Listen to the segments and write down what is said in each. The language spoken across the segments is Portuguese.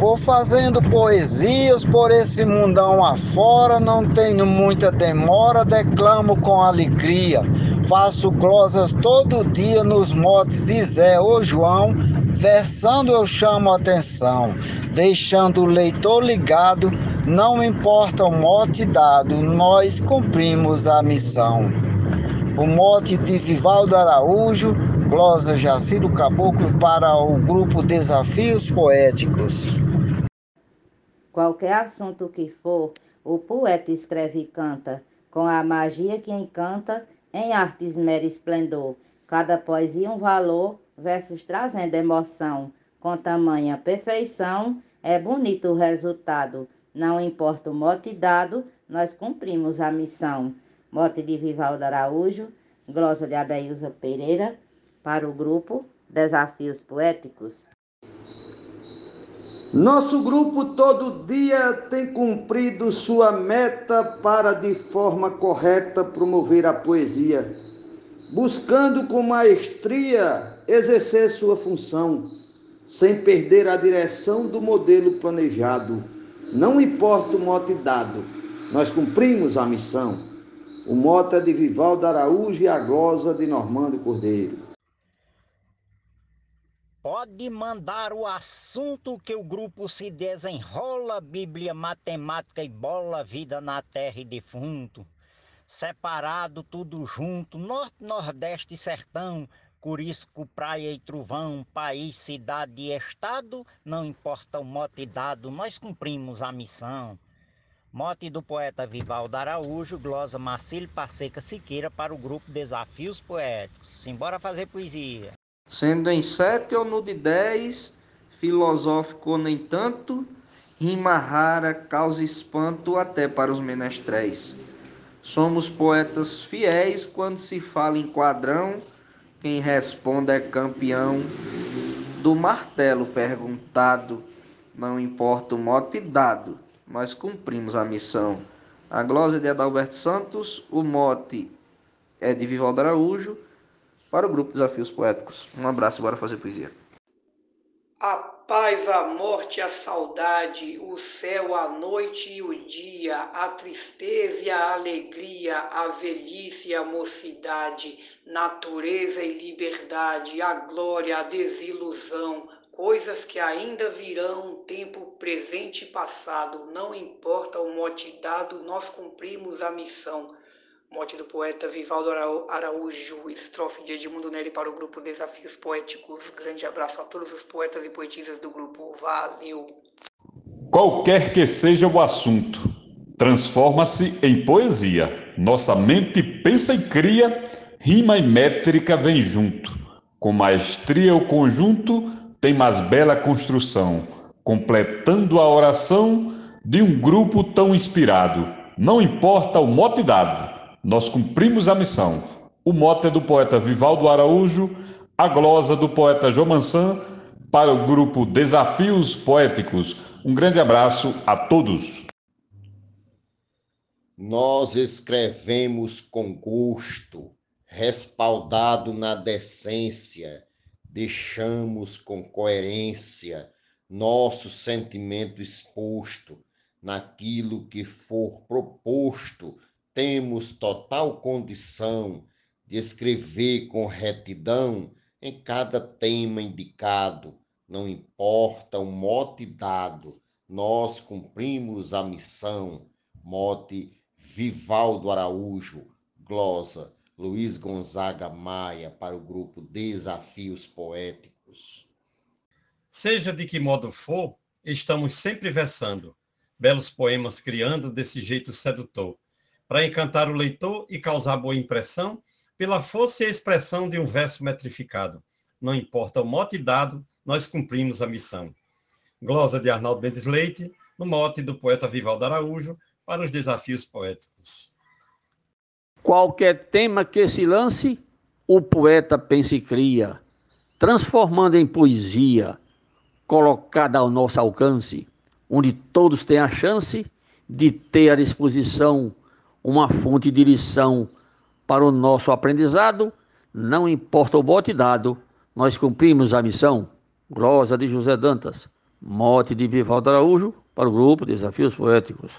Vou fazendo poesias por esse mundão afora, não tenho muita demora, declamo com alegria. Faço glosas todo dia nos motes de Zé ou João, versando eu chamo atenção, deixando o leitor ligado, não importa o mote dado, nós cumprimos a missão. O mote de Vivaldo Araújo, glosa Jaciro Caboclo para o grupo Desafios Poéticos. Qualquer assunto que for, o poeta escreve e canta, com a magia que encanta, em arte esmera esplendor. Cada poesia um valor, versos trazendo emoção. Com tamanha perfeição, é bonito o resultado. Não importa o mote dado, nós cumprimos a missão. Mote de Vivaldo Araújo, glosa de Adailza Pereira, para o grupo Desafios Poéticos. Nosso grupo todo dia tem cumprido sua meta para, de forma correta, promover a poesia, buscando com maestria exercer sua função, sem perder a direção do modelo planejado. Não importa o mote dado, nós cumprimos a missão. O mote é de Vivaldo Araújo e a glosa de Normando Cordeiro. Pode mandar o assunto que o grupo se desenrola, Bíblia, matemática e bola, vida na terra e defunto. Separado tudo junto, norte, nordeste e sertão, Curisco, praia e trovão, país, cidade e estado, não importa o mote dado, nós cumprimos a missão. Mote do poeta Vivaldo Araújo, glosa Marcílio Passeca Siqueira para o grupo Desafios Poéticos. Simbora fazer poesia sendo em sete ou no de dez, filosófico nem tanto, rima rara, causa espanto até para os menestréis. Somos poetas fiéis quando se fala em quadrão, quem responde é campeão. Do martelo perguntado, não importa o mote dado, nós cumprimos a missão. A glosa de Adalberto Santos, o mote é de Vivaldo Araújo, para o grupo Desafios Poéticos. Um abraço e bora fazer poesia. A paz, a morte, a saudade, o céu, a noite e o dia, a tristeza e a alegria, a velhice e a mocidade, natureza e liberdade, a glória, a desilusão, coisas que ainda virão, tempo presente e passado, não importa o mote dado, nós cumprimos a missão. Mote do poeta Vivaldo Araújo, estrofe de Edmundo Nelly para o grupo Desafios Poéticos. Grande abraço a todos os poetas e poetisas do grupo. Valeu! Qualquer que seja o assunto, transforma-se em poesia. Nossa mente pensa e cria, rima e métrica vem junto. Com maestria o conjunto tem mais bela construção, completando a oração de um grupo tão inspirado. Não importa o mote dado nós cumprimos a missão. O mote é do poeta Vivaldo Araújo, a glosa do poeta João Mansan, para o grupo Desafios Poéticos. Um grande abraço a todos. Nós escrevemos com gosto, respaldado na decência, deixamos com coerência nosso sentimento exposto naquilo que for proposto temos total condição de escrever com retidão em cada tema indicado, não importa o mote dado, nós cumprimos a missão. Mote Vivaldo Araújo, glosa Luiz Gonzaga Maia para o grupo Desafios Poéticos. Seja de que modo for, estamos sempre versando, belos poemas criando desse jeito sedutor para encantar o leitor e causar boa impressão pela força e expressão de um verso metrificado. Não importa o mote dado, nós cumprimos a missão. Glosa de Arnaldo Mendes Leite, no mote do poeta Vivaldo Araújo, para os desafios poéticos. Qualquer tema que se lance, o poeta pensa e cria, transformando em poesia, colocada ao nosso alcance, onde todos têm a chance de ter à disposição uma fonte de lição para o nosso aprendizado, não importa o bote dado, nós cumprimos a missão. Glosa de José Dantas, Mote de Vivaldo Araújo para o grupo Desafios Poéticos.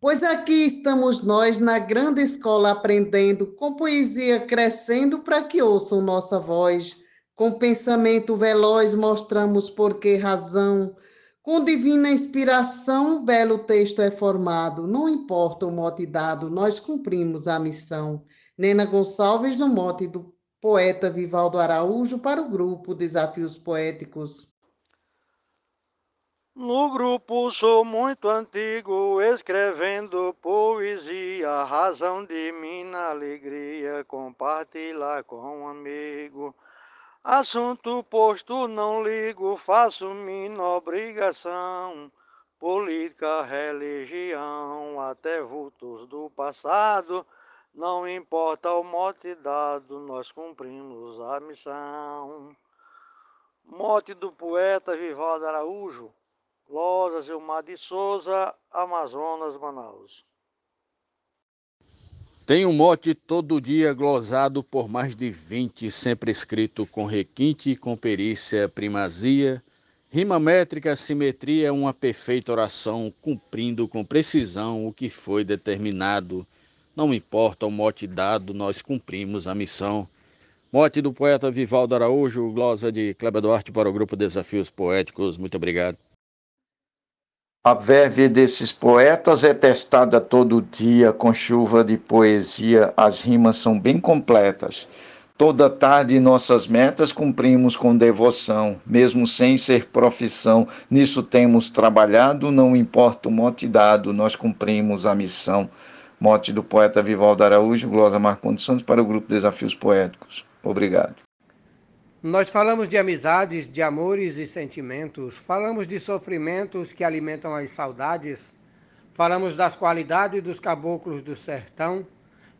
Pois aqui estamos nós na grande escola aprendendo, com poesia crescendo para que ouçam nossa voz. Com pensamento veloz mostramos por que razão. Com divina inspiração, belo texto é formado. Não importa o mote dado, nós cumprimos a missão. Nena Gonçalves, no mote do poeta Vivaldo Araújo, para o grupo Desafios Poéticos. No grupo sou muito antigo, escrevendo poesia, razão de minha alegria, compartilhar com um amigo. Assunto posto não ligo, faço minha obrigação. Política, religião, até vultos do passado, não importa o mote dado, nós cumprimos a missão. Mote do poeta Vivaldo Araújo, Lourdes Gilmar de Souza, Amazonas, Manaus. Tem um mote todo dia glosado por mais de 20, sempre escrito com requinte, com perícia, primazia, rima métrica, simetria, uma perfeita oração, cumprindo com precisão o que foi determinado. Não importa o mote dado, nós cumprimos a missão. Mote do poeta Vivaldo Araújo, glosa de Kleber Duarte para o grupo Desafios Poéticos. Muito obrigado. A verve desses poetas é testada todo dia com chuva de poesia, as rimas são bem completas. Toda tarde nossas metas cumprimos com devoção, mesmo sem ser profissão. Nisso temos trabalhado, não importa o mote dado, nós cumprimos a missão. Mote do poeta Vivaldo Araújo, Glosa Marcondes Santos para o grupo Desafios Poéticos. Obrigado. Nós falamos de amizades, de amores e sentimentos, falamos de sofrimentos que alimentam as saudades, falamos das qualidades dos caboclos do sertão,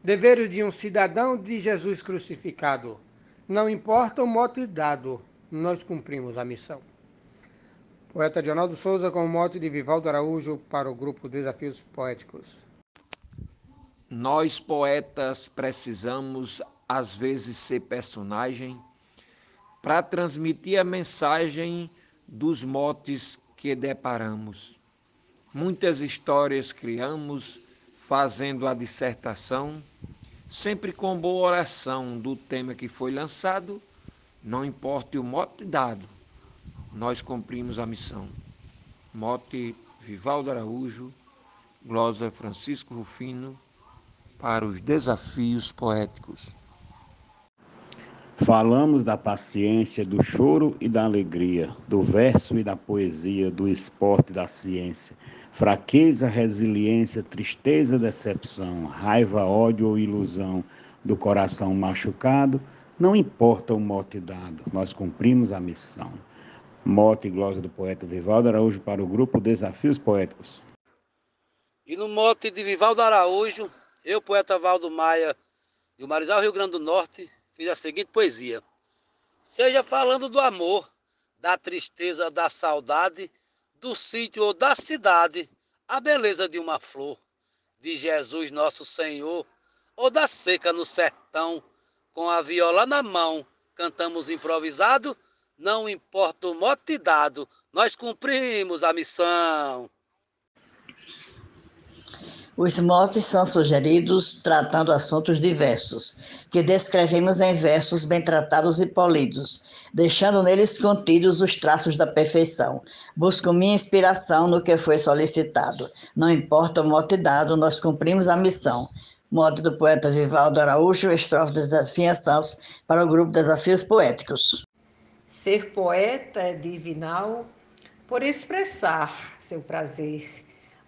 deveres de um cidadão de Jesus crucificado. Não importa o mote dado, nós cumprimos a missão. Poeta Dionaldo Souza com o mote de Vivaldo Araújo para o grupo Desafios Poéticos. Nós poetas precisamos às vezes ser personagem para transmitir a mensagem dos motes que deparamos. Muitas histórias criamos fazendo a dissertação, sempre com boa oração do tema que foi lançado, não importa o mote dado, nós cumprimos a missão. Mote Vivaldo Araújo, glosa Francisco Rufino, para os desafios poéticos. Falamos da paciência, do choro e da alegria, do verso e da poesia, do esporte e da ciência, fraqueza, resiliência, tristeza, decepção, raiva, ódio ou ilusão, do coração machucado, não importa o mote dado, nós cumprimos a missão. Mote e glosa do poeta Vivaldo Araújo para o grupo Desafios Poéticos. E no mote de Vivaldo Araújo, eu, poeta Valdo Maia, do Marizal, Rio Grande do Norte, fiz a seguinte poesia: Seja falando do amor, da tristeza, da saudade, do sítio ou da cidade, a beleza de uma flor, de Jesus nosso Senhor, ou da seca no sertão, com a viola na mão, cantamos improvisado, não importa o mote dado, nós cumprimos a missão. Os motes são sugeridos tratando assuntos diversos, que descrevemos em versos bem tratados e polidos, deixando neles contidos os traços da perfeição. Busco minha inspiração no que foi solicitado. Não importa o mote dado, nós cumprimos a missão. Mote do poeta Vivaldo Araújo, estrofe de desafiação para o grupo Desafios Poéticos. Ser poeta é divinal por expressar seu prazer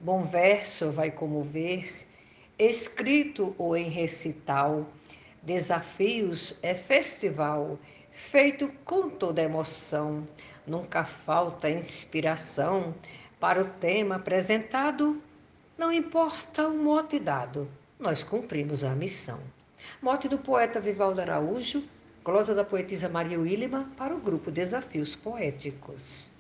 Bom verso vai comover, escrito ou em recital. Desafios é festival, feito com toda emoção. Nunca falta inspiração para o tema apresentado. Não importa o mote dado, nós cumprimos a missão. Mote do poeta Vivaldo Araújo, glosa da poetisa Maria Willima para o grupo Desafios Poéticos.